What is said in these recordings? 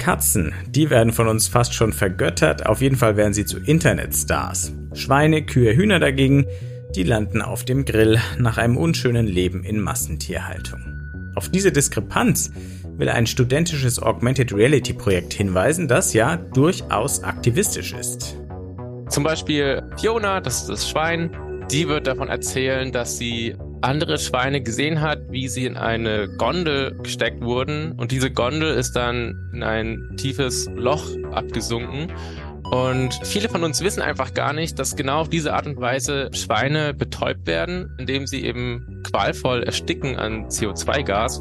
Katzen, die werden von uns fast schon vergöttert, auf jeden Fall werden sie zu Internetstars. Schweine, Kühe, Hühner dagegen, die landen auf dem Grill nach einem unschönen Leben in Massentierhaltung. Auf diese Diskrepanz will ein studentisches Augmented Reality Projekt hinweisen, das ja durchaus aktivistisch ist. Zum Beispiel Fiona, das ist das Schwein, die wird davon erzählen, dass sie andere Schweine gesehen hat, wie sie in eine Gondel gesteckt wurden. Und diese Gondel ist dann in ein tiefes Loch abgesunken. Und viele von uns wissen einfach gar nicht, dass genau auf diese Art und Weise Schweine betäubt werden, indem sie eben qualvoll ersticken an CO2-Gas.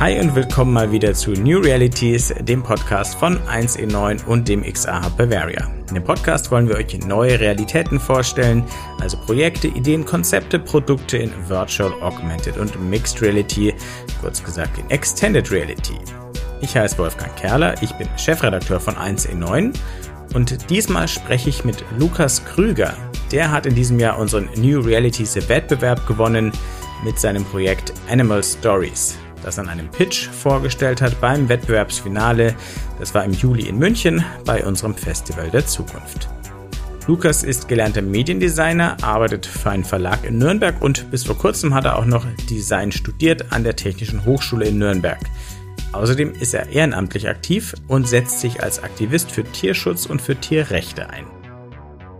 Hi und willkommen mal wieder zu New Realities, dem Podcast von 1E9 und dem XA Hub Bavaria. In dem Podcast wollen wir euch neue Realitäten vorstellen, also Projekte, Ideen, Konzepte, Produkte in Virtual, Augmented und Mixed Reality, kurz gesagt in Extended Reality. Ich heiße Wolfgang Kerler, ich bin Chefredakteur von 1E9 und diesmal spreche ich mit Lukas Krüger. Der hat in diesem Jahr unseren New Realities Wettbewerb gewonnen mit seinem Projekt Animal Stories das an einem Pitch vorgestellt hat beim Wettbewerbsfinale. Das war im Juli in München bei unserem Festival der Zukunft. Lukas ist gelernter Mediendesigner, arbeitet für einen Verlag in Nürnberg und bis vor kurzem hat er auch noch Design studiert an der Technischen Hochschule in Nürnberg. Außerdem ist er ehrenamtlich aktiv und setzt sich als Aktivist für Tierschutz und für Tierrechte ein.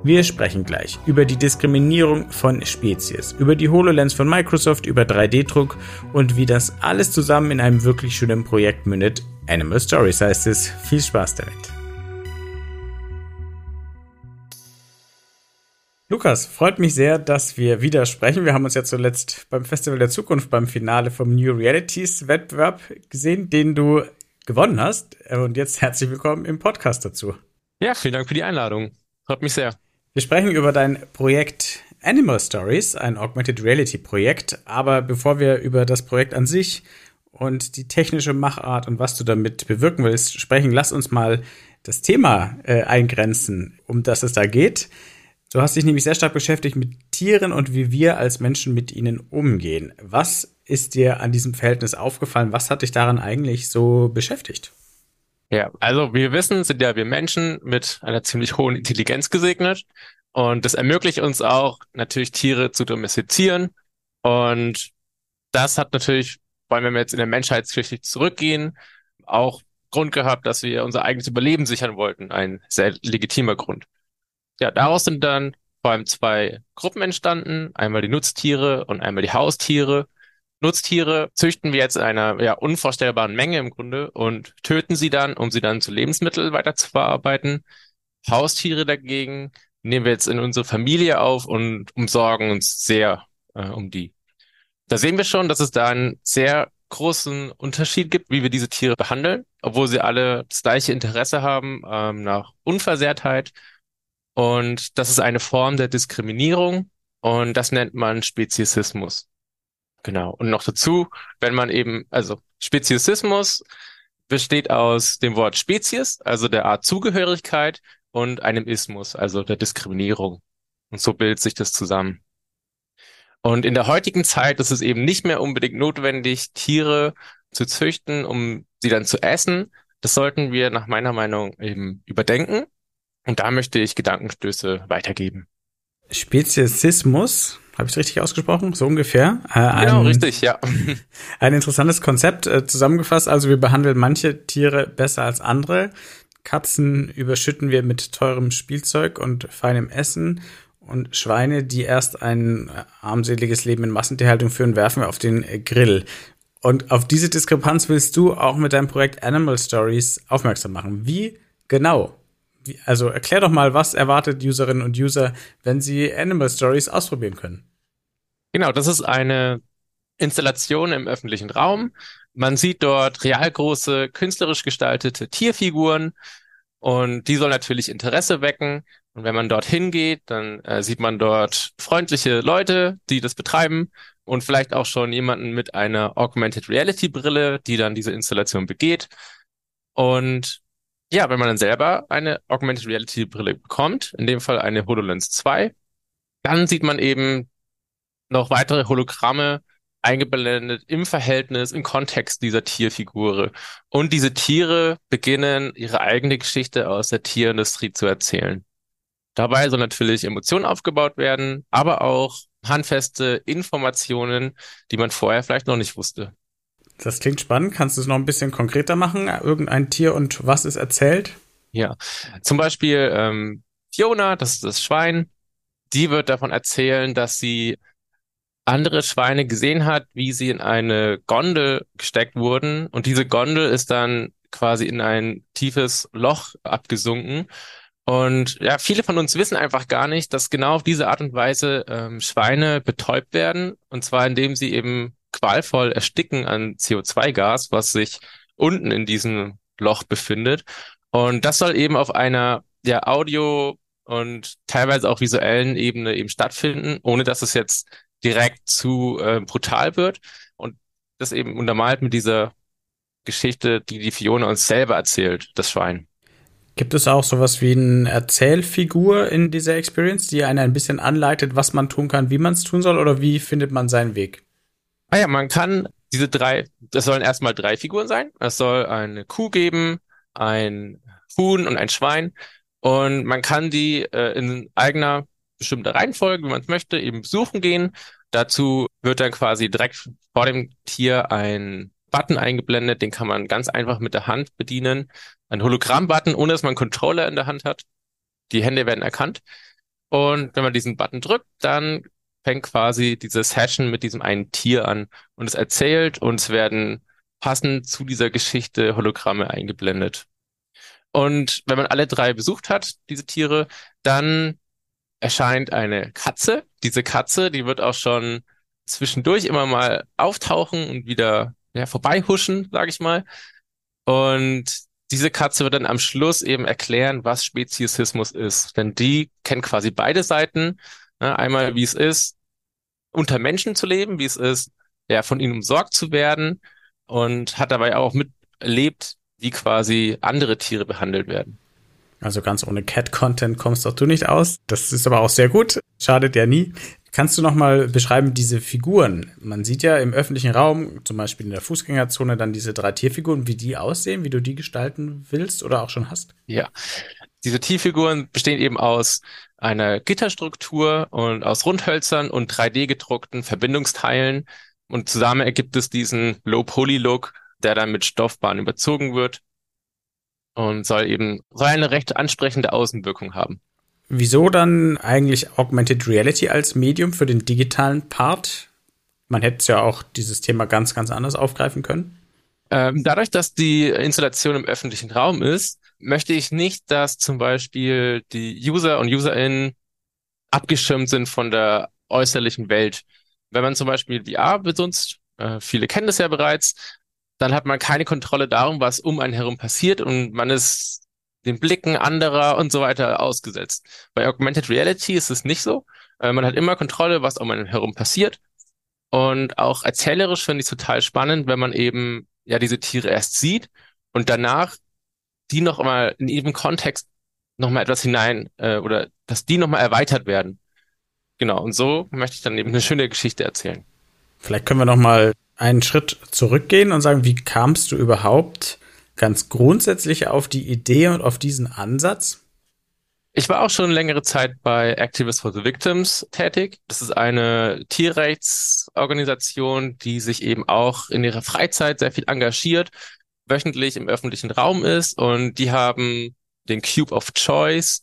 Wir sprechen gleich über die Diskriminierung von Spezies, über die HoloLens von Microsoft, über 3D-Druck und wie das alles zusammen in einem wirklich schönen Projekt mündet. Animal Stories heißt es. Viel Spaß damit. Lukas, freut mich sehr, dass wir wieder sprechen. Wir haben uns ja zuletzt beim Festival der Zukunft beim Finale vom New Realities Wettbewerb gesehen, den du gewonnen hast. Und jetzt herzlich willkommen im Podcast dazu. Ja, vielen Dank für die Einladung. Freut mich sehr. Wir sprechen über dein Projekt Animal Stories, ein Augmented Reality Projekt. Aber bevor wir über das Projekt an sich und die technische Machart und was du damit bewirken willst sprechen, lass uns mal das Thema äh, eingrenzen, um das es da geht. Du hast dich nämlich sehr stark beschäftigt mit Tieren und wie wir als Menschen mit ihnen umgehen. Was ist dir an diesem Verhältnis aufgefallen? Was hat dich daran eigentlich so beschäftigt? Ja, also wir wissen, sind ja wir Menschen mit einer ziemlich hohen Intelligenz gesegnet und das ermöglicht uns auch natürlich Tiere zu domestizieren und das hat natürlich, vor allem wenn wir jetzt in der Menschheitsgeschichte zurückgehen, auch Grund gehabt, dass wir unser eigenes Überleben sichern wollten, ein sehr legitimer Grund. Ja, daraus sind dann vor allem zwei Gruppen entstanden, einmal die Nutztiere und einmal die Haustiere. Nutztiere züchten wir jetzt in einer ja, unvorstellbaren Menge im Grunde und töten sie dann, um sie dann zu Lebensmitteln weiter zu verarbeiten. Haustiere dagegen nehmen wir jetzt in unsere Familie auf und umsorgen uns sehr äh, um die. Da sehen wir schon, dass es da einen sehr großen Unterschied gibt, wie wir diese Tiere behandeln, obwohl sie alle das gleiche Interesse haben ähm, nach Unversehrtheit. Und das ist eine Form der Diskriminierung und das nennt man Speziesismus. Genau. Und noch dazu, wenn man eben, also Speziesismus besteht aus dem Wort Spezies, also der Art Zugehörigkeit, und einem Ismus, also der Diskriminierung. Und so bildet sich das zusammen. Und in der heutigen Zeit ist es eben nicht mehr unbedingt notwendig, Tiere zu züchten, um sie dann zu essen. Das sollten wir nach meiner Meinung eben überdenken. Und da möchte ich Gedankenstöße weitergeben. Speziesismus habe ich es richtig ausgesprochen? So ungefähr. Äh, ein, genau, richtig, ja. Ein interessantes Konzept äh, zusammengefasst. Also wir behandeln manche Tiere besser als andere. Katzen überschütten wir mit teurem Spielzeug und feinem Essen. Und Schweine, die erst ein armseliges Leben in Massentierhaltung führen, werfen wir auf den Grill. Und auf diese Diskrepanz willst du auch mit deinem Projekt Animal Stories aufmerksam machen. Wie genau also erklär doch mal, was erwartet Userinnen und User, wenn sie Animal Stories ausprobieren können? Genau, das ist eine Installation im öffentlichen Raum. Man sieht dort realgroße, künstlerisch gestaltete Tierfiguren und die soll natürlich Interesse wecken. Und wenn man dorthin geht, dann äh, sieht man dort freundliche Leute, die das betreiben und vielleicht auch schon jemanden mit einer Augmented Reality Brille, die dann diese Installation begeht. Und ja, wenn man dann selber eine Augmented Reality Brille bekommt, in dem Fall eine HoloLens 2, dann sieht man eben noch weitere Hologramme eingeblendet im Verhältnis, im Kontext dieser Tierfigur. Und diese Tiere beginnen ihre eigene Geschichte aus der Tierindustrie zu erzählen. Dabei soll natürlich Emotionen aufgebaut werden, aber auch handfeste Informationen, die man vorher vielleicht noch nicht wusste. Das klingt spannend. Kannst du es noch ein bisschen konkreter machen? Irgendein Tier und was es erzählt? Ja, zum Beispiel ähm, Fiona, das ist das Schwein, die wird davon erzählen, dass sie andere Schweine gesehen hat, wie sie in eine Gondel gesteckt wurden und diese Gondel ist dann quasi in ein tiefes Loch abgesunken. Und ja, viele von uns wissen einfach gar nicht, dass genau auf diese Art und Weise ähm, Schweine betäubt werden. Und zwar indem sie eben qualvoll ersticken an CO2-Gas, was sich unten in diesem Loch befindet. Und das soll eben auf einer ja, Audio- und teilweise auch visuellen Ebene eben stattfinden, ohne dass es jetzt direkt zu äh, brutal wird. Und das eben untermalt mit dieser Geschichte, die die Fiona uns selber erzählt, das Schwein. Gibt es auch sowas wie eine Erzählfigur in dieser Experience, die einen ein bisschen anleitet, was man tun kann, wie man es tun soll oder wie findet man seinen Weg? Ah ja, man kann diese drei, das sollen erstmal drei Figuren sein. Es soll eine Kuh geben, ein Huhn und ein Schwein. Und man kann die äh, in eigener bestimmter Reihenfolge, wie man es möchte, eben besuchen gehen. Dazu wird dann quasi direkt vor dem Tier ein Button eingeblendet, den kann man ganz einfach mit der Hand bedienen. Ein Hologramm-Button, ohne dass man einen Controller in der Hand hat. Die Hände werden erkannt. Und wenn man diesen Button drückt, dann fängt quasi diese Session mit diesem einen Tier an und es erzählt und es werden passend zu dieser Geschichte Hologramme eingeblendet. Und wenn man alle drei besucht hat, diese Tiere, dann erscheint eine Katze. Diese Katze, die wird auch schon zwischendurch immer mal auftauchen und wieder ja, vorbeihuschen, sage ich mal. Und diese Katze wird dann am Schluss eben erklären, was Speziesismus ist. Denn die kennt quasi beide Seiten. Ne? Einmal, wie es ist, unter Menschen zu leben, wie es ist, ja, von ihnen umsorgt zu werden und hat dabei auch miterlebt, wie quasi andere Tiere behandelt werden. Also ganz ohne Cat-Content kommst doch du nicht aus. Das ist aber auch sehr gut. Schadet ja nie. Kannst du noch mal beschreiben diese Figuren? Man sieht ja im öffentlichen Raum, zum Beispiel in der Fußgängerzone, dann diese drei Tierfiguren, wie die aussehen, wie du die gestalten willst oder auch schon hast. Ja, diese Tierfiguren bestehen eben aus einer Gitterstruktur und aus Rundhölzern und 3D gedruckten Verbindungsteilen. Und zusammen ergibt es diesen Low-Poly-Look, der dann mit Stoffbahn überzogen wird und soll eben so eine recht ansprechende Außenwirkung haben. Wieso dann eigentlich Augmented Reality als Medium für den digitalen Part? Man hätte ja auch dieses Thema ganz, ganz anders aufgreifen können. Ähm, dadurch, dass die Installation im öffentlichen Raum ist, möchte ich nicht, dass zum Beispiel die User und UserInnen abgeschirmt sind von der äußerlichen Welt. Wenn man zum Beispiel VR benutzt, äh, viele kennen das ja bereits, dann hat man keine Kontrolle darum, was um einen herum passiert und man ist den Blicken anderer und so weiter ausgesetzt. Bei Augmented Reality ist es nicht so. Äh, man hat immer Kontrolle, was um einen herum passiert. Und auch erzählerisch finde ich es total spannend, wenn man eben ja diese Tiere erst sieht und danach die noch mal in ihrem Kontext noch mal etwas hinein äh, oder dass die noch mal erweitert werden. Genau. Und so möchte ich dann eben eine schöne Geschichte erzählen. Vielleicht können wir noch mal einen Schritt zurückgehen und sagen, wie kamst du überhaupt ganz grundsätzlich auf die Idee und auf diesen Ansatz? Ich war auch schon längere Zeit bei Activists for the Victims tätig. Das ist eine Tierrechtsorganisation, die sich eben auch in ihrer Freizeit sehr viel engagiert, wöchentlich im öffentlichen Raum ist und die haben den Cube of Choice.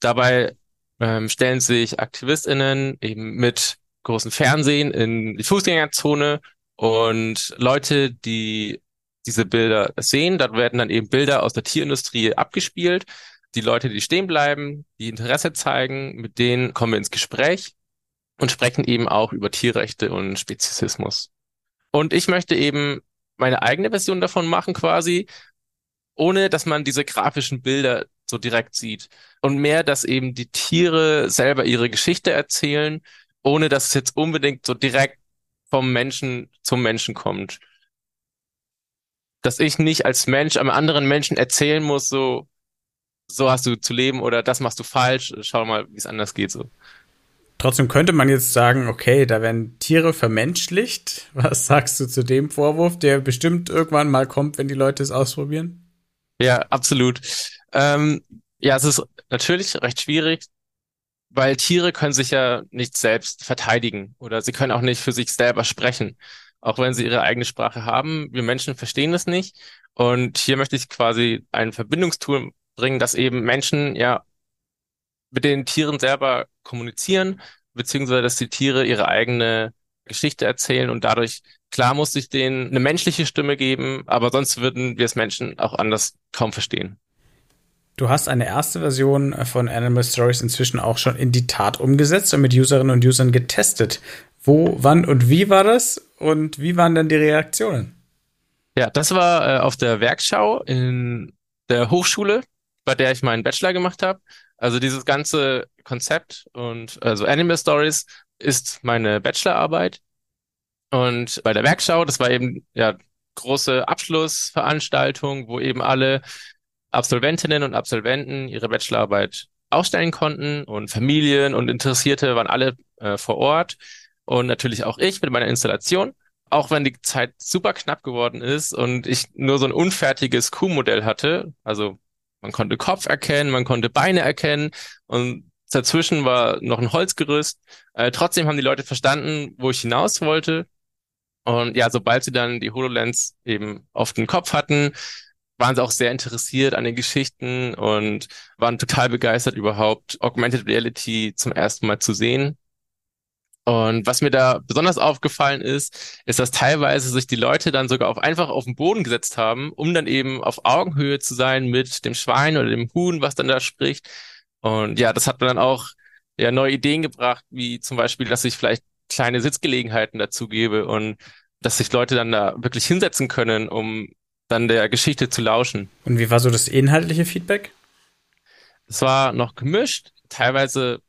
Dabei ähm, stellen sich AktivistInnen eben mit großen Fernsehen in die Fußgängerzone und Leute, die diese Bilder sehen, da werden dann eben Bilder aus der Tierindustrie abgespielt. Die Leute, die stehen bleiben, die Interesse zeigen, mit denen kommen wir ins Gespräch und sprechen eben auch über Tierrechte und Speziesismus. Und ich möchte eben meine eigene Version davon machen quasi, ohne dass man diese grafischen Bilder so direkt sieht. Und mehr, dass eben die Tiere selber ihre Geschichte erzählen, ohne dass es jetzt unbedingt so direkt vom Menschen zum Menschen kommt. Dass ich nicht als Mensch einem anderen Menschen erzählen muss, so, so hast du zu leben oder das machst du falsch, schau mal, wie es anders geht, so. Trotzdem könnte man jetzt sagen, okay, da werden Tiere vermenschlicht. Was sagst du zu dem Vorwurf, der bestimmt irgendwann mal kommt, wenn die Leute es ausprobieren? Ja, absolut. Ähm, ja, es ist natürlich recht schwierig, weil Tiere können sich ja nicht selbst verteidigen oder sie können auch nicht für sich selber sprechen, auch wenn sie ihre eigene Sprache haben. Wir Menschen verstehen das nicht. Und hier möchte ich quasi ein Verbindungstool bringen, dass eben Menschen ja mit den Tieren selber kommunizieren, beziehungsweise dass die Tiere ihre eigene Geschichte erzählen und dadurch, klar muss ich denen eine menschliche Stimme geben, aber sonst würden wir es Menschen auch anders kaum verstehen. Du hast eine erste Version von Animal Stories inzwischen auch schon in die Tat umgesetzt und mit Userinnen und Usern getestet. Wo, wann und wie war das und wie waren dann die Reaktionen? Ja, das war äh, auf der Werkschau in der Hochschule, bei der ich meinen Bachelor gemacht habe. Also dieses ganze Konzept und also Animal Stories ist meine Bachelorarbeit. Und bei der Werkschau, das war eben ja große Abschlussveranstaltung, wo eben alle Absolventinnen und Absolventen ihre Bachelorarbeit ausstellen konnten und Familien und Interessierte waren alle äh, vor Ort und natürlich auch ich mit meiner Installation. Auch wenn die Zeit super knapp geworden ist und ich nur so ein unfertiges Q-Modell hatte, also man konnte Kopf erkennen, man konnte Beine erkennen und dazwischen war noch ein Holzgerüst. Äh, trotzdem haben die Leute verstanden, wo ich hinaus wollte. Und ja, sobald sie dann die HoloLens eben auf den Kopf hatten, waren sie auch sehr interessiert an den Geschichten und waren total begeistert überhaupt Augmented Reality zum ersten Mal zu sehen. Und was mir da besonders aufgefallen ist, ist, dass teilweise sich die Leute dann sogar auf, einfach auf den Boden gesetzt haben, um dann eben auf Augenhöhe zu sein mit dem Schwein oder dem Huhn, was dann da spricht. Und ja, das hat mir dann auch ja neue Ideen gebracht, wie zum Beispiel, dass ich vielleicht kleine Sitzgelegenheiten dazu gebe und dass sich Leute dann da wirklich hinsetzen können, um dann der Geschichte zu lauschen. Und wie war so das inhaltliche Feedback? Es war noch gemischt, teilweise,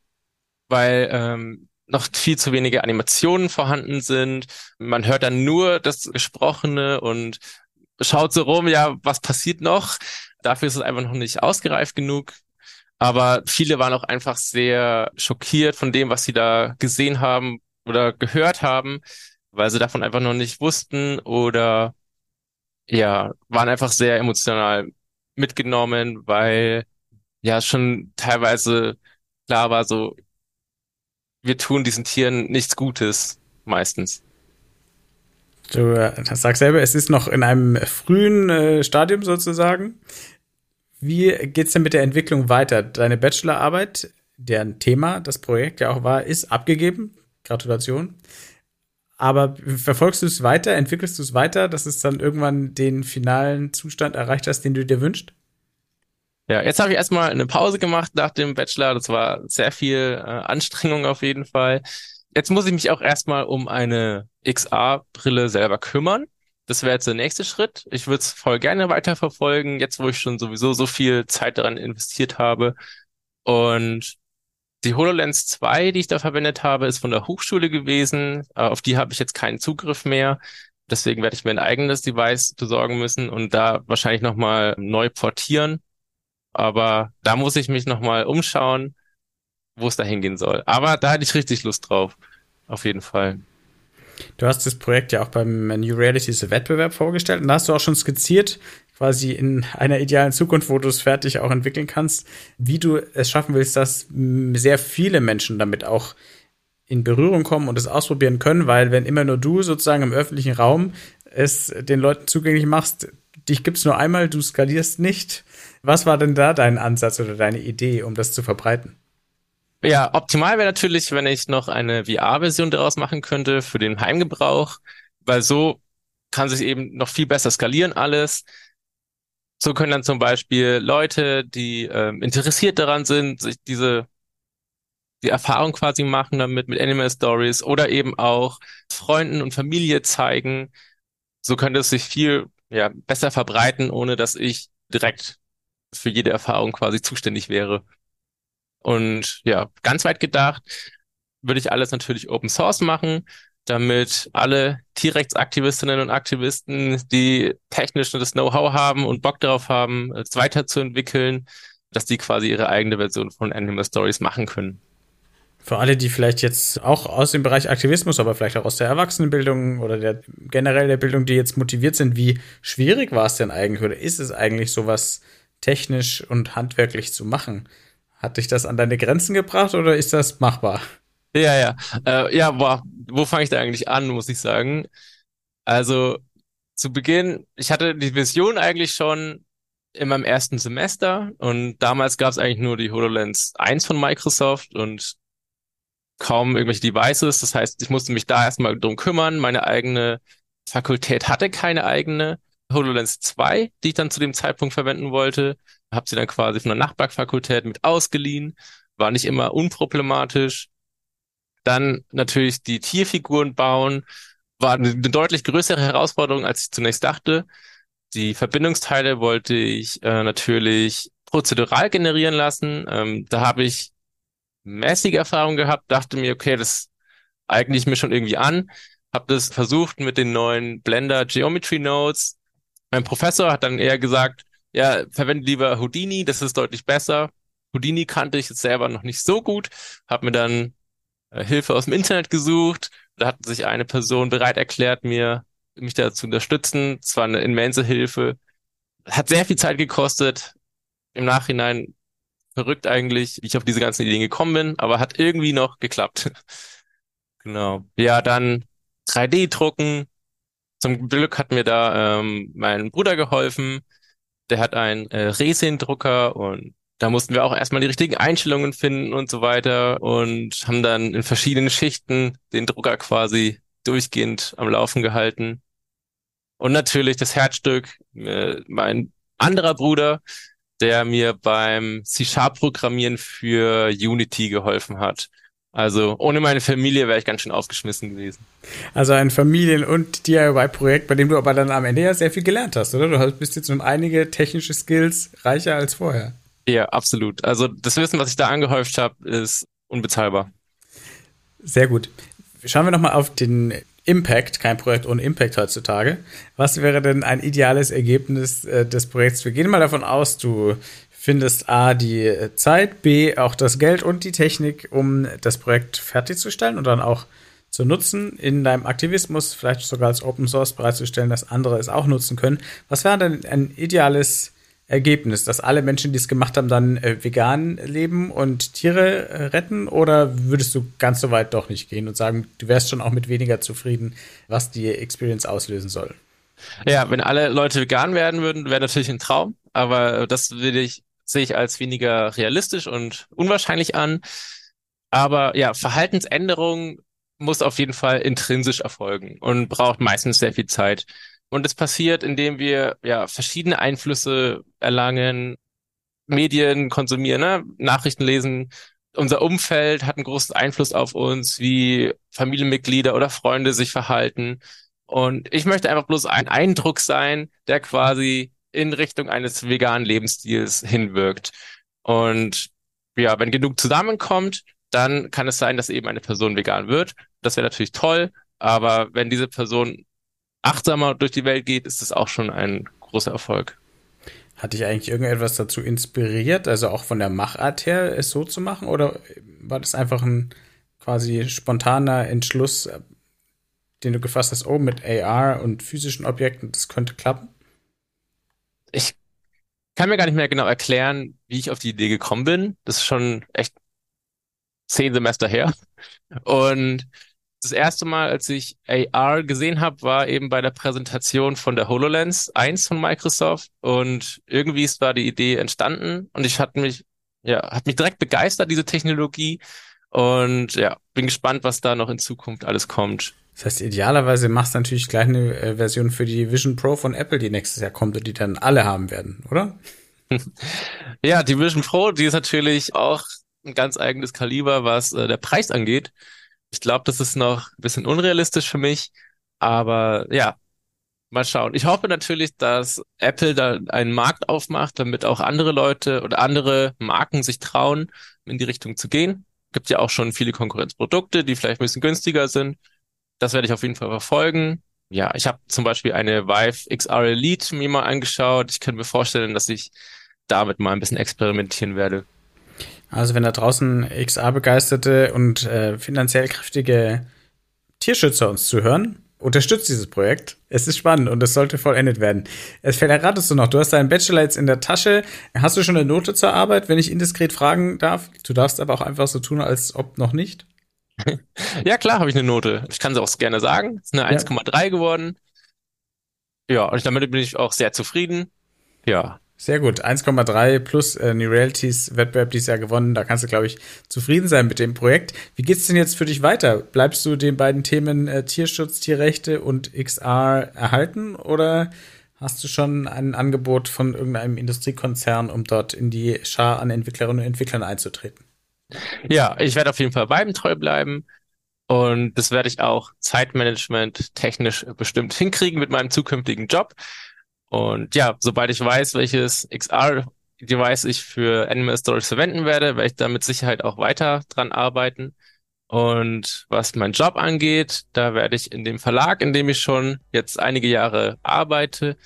weil ähm, noch viel zu wenige Animationen vorhanden sind. Man hört dann nur das Gesprochene und schaut so rum, ja, was passiert noch? Dafür ist es einfach noch nicht ausgereift genug. Aber viele waren auch einfach sehr schockiert von dem, was sie da gesehen haben oder gehört haben, weil sie davon einfach noch nicht wussten oder ja, waren einfach sehr emotional mitgenommen, weil ja schon teilweise klar war, so, wir tun diesen Tieren nichts Gutes, meistens. Du äh, sagst selber, es ist noch in einem frühen äh, Stadium sozusagen. Wie geht's denn mit der Entwicklung weiter? Deine Bachelorarbeit, deren Thema das Projekt ja auch war, ist abgegeben. Gratulation. Aber verfolgst du es weiter, entwickelst du es weiter, dass es dann irgendwann den finalen Zustand erreicht hast, den du dir wünschst? Ja, jetzt habe ich erstmal eine Pause gemacht nach dem Bachelor. Das war sehr viel äh, Anstrengung auf jeden Fall. Jetzt muss ich mich auch erstmal um eine XR-Brille selber kümmern. Das wäre jetzt der nächste Schritt. Ich würde es voll gerne weiterverfolgen, jetzt wo ich schon sowieso so viel Zeit daran investiert habe. Und die HoloLens 2, die ich da verwendet habe, ist von der Hochschule gewesen. Äh, auf die habe ich jetzt keinen Zugriff mehr. Deswegen werde ich mir ein eigenes Device besorgen müssen und da wahrscheinlich nochmal neu portieren. Aber da muss ich mich nochmal umschauen, wo es da hingehen soll. Aber da hatte ich richtig Lust drauf. Auf jeden Fall. Du hast das Projekt ja auch beim New Realities Wettbewerb vorgestellt und da hast du auch schon skizziert, quasi in einer idealen Zukunft, wo du es fertig auch entwickeln kannst, wie du es schaffen willst, dass sehr viele Menschen damit auch in Berührung kommen und es ausprobieren können, weil wenn immer nur du sozusagen im öffentlichen Raum es den Leuten zugänglich machst, dich gibt's nur einmal, du skalierst nicht. Was war denn da dein Ansatz oder deine Idee, um das zu verbreiten? Ja, optimal wäre natürlich, wenn ich noch eine VR-Version daraus machen könnte für den Heimgebrauch, weil so kann sich eben noch viel besser skalieren alles. So können dann zum Beispiel Leute, die ähm, interessiert daran sind, sich diese die Erfahrung quasi machen damit mit Animal Stories oder eben auch Freunden und Familie zeigen. So könnte es sich viel ja, besser verbreiten, ohne dass ich direkt für jede Erfahrung quasi zuständig wäre. Und ja, ganz weit gedacht, würde ich alles natürlich Open Source machen damit alle Tierrechtsaktivistinnen und Aktivisten, die technisch das Know-how haben und Bock darauf haben, es weiterzuentwickeln, dass die quasi ihre eigene Version von Animal Stories machen können. Für alle, die vielleicht jetzt auch aus dem Bereich Aktivismus, aber vielleicht auch aus der Erwachsenenbildung oder der generell der Bildung, die jetzt motiviert sind, wie schwierig war es denn eigentlich oder ist es eigentlich sowas technisch und handwerklich zu machen? Hat dich das an deine Grenzen gebracht oder ist das machbar? Ja, ja. Äh, ja, boah, wo fange ich da eigentlich an, muss ich sagen? Also zu Beginn, ich hatte die Vision eigentlich schon in meinem ersten Semester und damals gab es eigentlich nur die HoloLens 1 von Microsoft und kaum irgendwelche Devices. Das heißt, ich musste mich da erstmal drum kümmern. Meine eigene Fakultät hatte keine eigene HoloLens 2, die ich dann zu dem Zeitpunkt verwenden wollte. Habe sie dann quasi von der Nachbarfakultät mit ausgeliehen. War nicht immer unproblematisch. Dann natürlich die Tierfiguren bauen. War eine, deutlich größere Herausforderung, als ich zunächst dachte. Die Verbindungsteile wollte ich äh, natürlich prozedural generieren lassen. Ähm, da habe ich mäßige Erfahrung gehabt, dachte mir, okay, das eigne ich mir schon irgendwie an. Habe das versucht mit den neuen Blender Geometry Nodes. Mein Professor hat dann eher gesagt, ja, verwende lieber Houdini, das ist deutlich besser. Houdini kannte ich jetzt selber noch nicht so gut, habe mir dann äh, Hilfe aus dem Internet gesucht. Da hat sich eine Person bereit erklärt, mir mich da zu unterstützen. Es war eine immense Hilfe. Hat sehr viel Zeit gekostet. Im Nachhinein verrückt eigentlich, wie ich auf diese ganzen Ideen gekommen bin, aber hat irgendwie noch geklappt. genau. Ja, dann 3D-Drucken. Zum Glück hat mir da ähm, mein Bruder geholfen. Der hat einen äh, Resin-Drucker und da mussten wir auch erstmal die richtigen Einstellungen finden und so weiter und haben dann in verschiedenen Schichten den Drucker quasi durchgehend am Laufen gehalten. Und natürlich das Herzstück, äh, mein anderer Bruder, der mir beim C-Sharp-Programmieren für Unity geholfen hat. Also ohne meine Familie wäre ich ganz schön aufgeschmissen gewesen. Also ein Familien- und DIY-Projekt, bei dem du aber dann am Ende ja sehr viel gelernt hast, oder? Du bist jetzt um einige technische Skills reicher als vorher. Ja, absolut. Also das Wissen, was ich da angehäuft habe, ist unbezahlbar. Sehr gut. Schauen wir nochmal auf den Impact, kein Projekt ohne Impact heutzutage. Was wäre denn ein ideales Ergebnis äh, des Projekts? Wir gehen mal davon aus, du findest A, die Zeit, B, auch das Geld und die Technik, um das Projekt fertigzustellen und dann auch zu nutzen, in deinem Aktivismus vielleicht sogar als Open Source bereitzustellen, dass andere es auch nutzen können. Was wäre denn ein ideales Ergebnis, dass alle Menschen, die es gemacht haben, dann äh, vegan leben und Tiere äh, retten? Oder würdest du ganz so weit doch nicht gehen und sagen, du wärst schon auch mit weniger zufrieden, was die Experience auslösen soll? Ja, wenn alle Leute vegan werden würden, wäre natürlich ein Traum, aber das will ich, sehe ich als weniger realistisch und unwahrscheinlich an. Aber ja, Verhaltensänderung muss auf jeden Fall intrinsisch erfolgen und braucht meistens sehr viel Zeit. Und es passiert, indem wir ja verschiedene Einflüsse erlangen, Medien konsumieren, ne? Nachrichten lesen. Unser Umfeld hat einen großen Einfluss auf uns, wie Familienmitglieder oder Freunde sich verhalten. Und ich möchte einfach bloß ein Eindruck sein, der quasi in Richtung eines veganen Lebensstils hinwirkt. Und ja, wenn genug zusammenkommt, dann kann es sein, dass eben eine Person vegan wird. Das wäre natürlich toll. Aber wenn diese Person achtsamer durch die Welt geht, ist das auch schon ein großer Erfolg. Hat dich eigentlich irgendetwas dazu inspiriert, also auch von der Machart her, es so zu machen? Oder war das einfach ein quasi spontaner Entschluss, den du gefasst hast, oh, mit AR und physischen Objekten, das könnte klappen? Ich kann mir gar nicht mehr genau erklären, wie ich auf die Idee gekommen bin. Das ist schon echt zehn Semester her. Und das erste Mal, als ich AR gesehen habe, war eben bei der Präsentation von der HoloLens 1 von Microsoft und irgendwie ist da die Idee entstanden und ich hatte mich, ja, hat mich direkt begeistert, diese Technologie und ja, bin gespannt, was da noch in Zukunft alles kommt. Das heißt, idealerweise machst du natürlich gleich eine äh, Version für die Vision Pro von Apple, die nächstes Jahr kommt und die dann alle haben werden, oder? ja, die Vision Pro, die ist natürlich auch ein ganz eigenes Kaliber, was äh, der Preis angeht. Ich glaube, das ist noch ein bisschen unrealistisch für mich, aber ja, mal schauen. Ich hoffe natürlich, dass Apple da einen Markt aufmacht, damit auch andere Leute oder andere Marken sich trauen, in die Richtung zu gehen. Gibt ja auch schon viele Konkurrenzprodukte, die vielleicht ein bisschen günstiger sind. Das werde ich auf jeden Fall verfolgen. Ja, ich habe zum Beispiel eine Vive XR Elite mir mal angeschaut. Ich könnte mir vorstellen, dass ich damit mal ein bisschen experimentieren werde. Also wenn da draußen XA-begeisterte und äh, finanziell kräftige Tierschützer uns zuhören, unterstützt dieses Projekt. Es ist spannend und es sollte vollendet werden. Es erratest du noch, du hast deinen Bachelor jetzt in der Tasche. Hast du schon eine Note zur Arbeit, wenn ich indiskret fragen darf? Du darfst aber auch einfach so tun, als ob noch nicht. Ja, klar, habe ich eine Note. Ich kann sie auch gerne sagen. Es ist eine ja. 1,3 geworden. Ja, und damit bin ich auch sehr zufrieden. Ja. Sehr gut. 1,3 plus äh, New Realities Wettbewerb dieses Jahr gewonnen. Da kannst du, glaube ich, zufrieden sein mit dem Projekt. Wie geht's denn jetzt für dich weiter? Bleibst du den beiden Themen äh, Tierschutz, Tierrechte und XR erhalten oder hast du schon ein Angebot von irgendeinem Industriekonzern, um dort in die Schar an Entwicklerinnen und Entwicklern einzutreten? Ja, ich werde auf jeden Fall beiden treu bleiben. Und das werde ich auch Zeitmanagement technisch bestimmt hinkriegen mit meinem zukünftigen Job. Und ja, sobald ich weiß, welches XR-Device ich für Animal Storage verwenden werde, werde ich da mit Sicherheit auch weiter dran arbeiten. Und was meinen Job angeht, da werde ich in dem Verlag, in dem ich schon jetzt einige Jahre arbeite,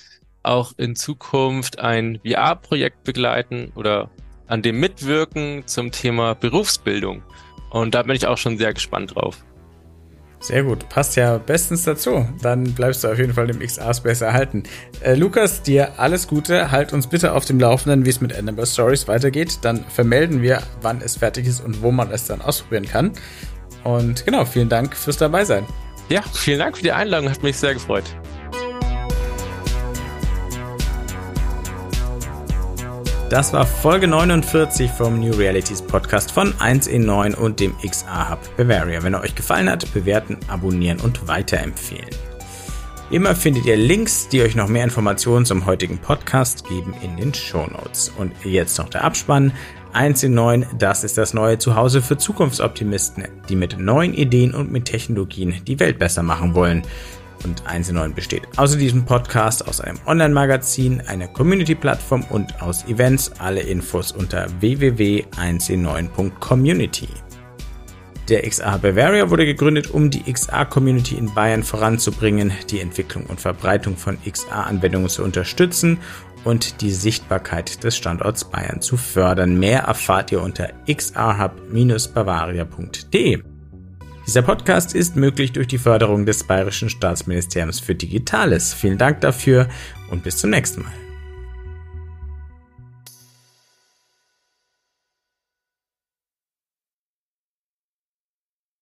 auch in Zukunft ein VR-Projekt begleiten oder an dem mitwirken zum Thema Berufsbildung. Und da bin ich auch schon sehr gespannt drauf. Sehr gut, passt ja bestens dazu. Dann bleibst du auf jeden Fall dem XR-Space erhalten. Äh, Lukas, dir alles Gute. Halt uns bitte auf dem Laufenden, wie es mit Annabelle Stories weitergeht. Dann vermelden wir, wann es fertig ist und wo man es dann ausprobieren kann. Und genau, vielen Dank fürs Dabeisein. Ja, vielen Dank für die Einladung, hat mich sehr gefreut. Das war Folge 49 vom New Realities Podcast von 1 in 9 und dem XA Hub Bavaria. Wenn er euch gefallen hat, bewerten, abonnieren und weiterempfehlen. Immer findet ihr Links, die euch noch mehr Informationen zum heutigen Podcast geben in den Show Notes. Und jetzt noch der Abspann. 1 in 9, das ist das neue Zuhause für Zukunftsoptimisten, die mit neuen Ideen und mit Technologien die Welt besser machen wollen und 1 in 9 besteht außer diesem Podcast aus einem Online-Magazin, einer Community-Plattform und aus Events. Alle Infos unter www.1in9.community. Der XA Bavaria wurde gegründet, um die XA-Community in Bayern voranzubringen, die Entwicklung und Verbreitung von XA-Anwendungen zu unterstützen und die Sichtbarkeit des Standorts Bayern zu fördern. Mehr erfahrt ihr unter xahub-bavaria.de. Dieser Podcast ist möglich durch die Förderung des Bayerischen Staatsministeriums für Digitales. Vielen Dank dafür und bis zum nächsten Mal.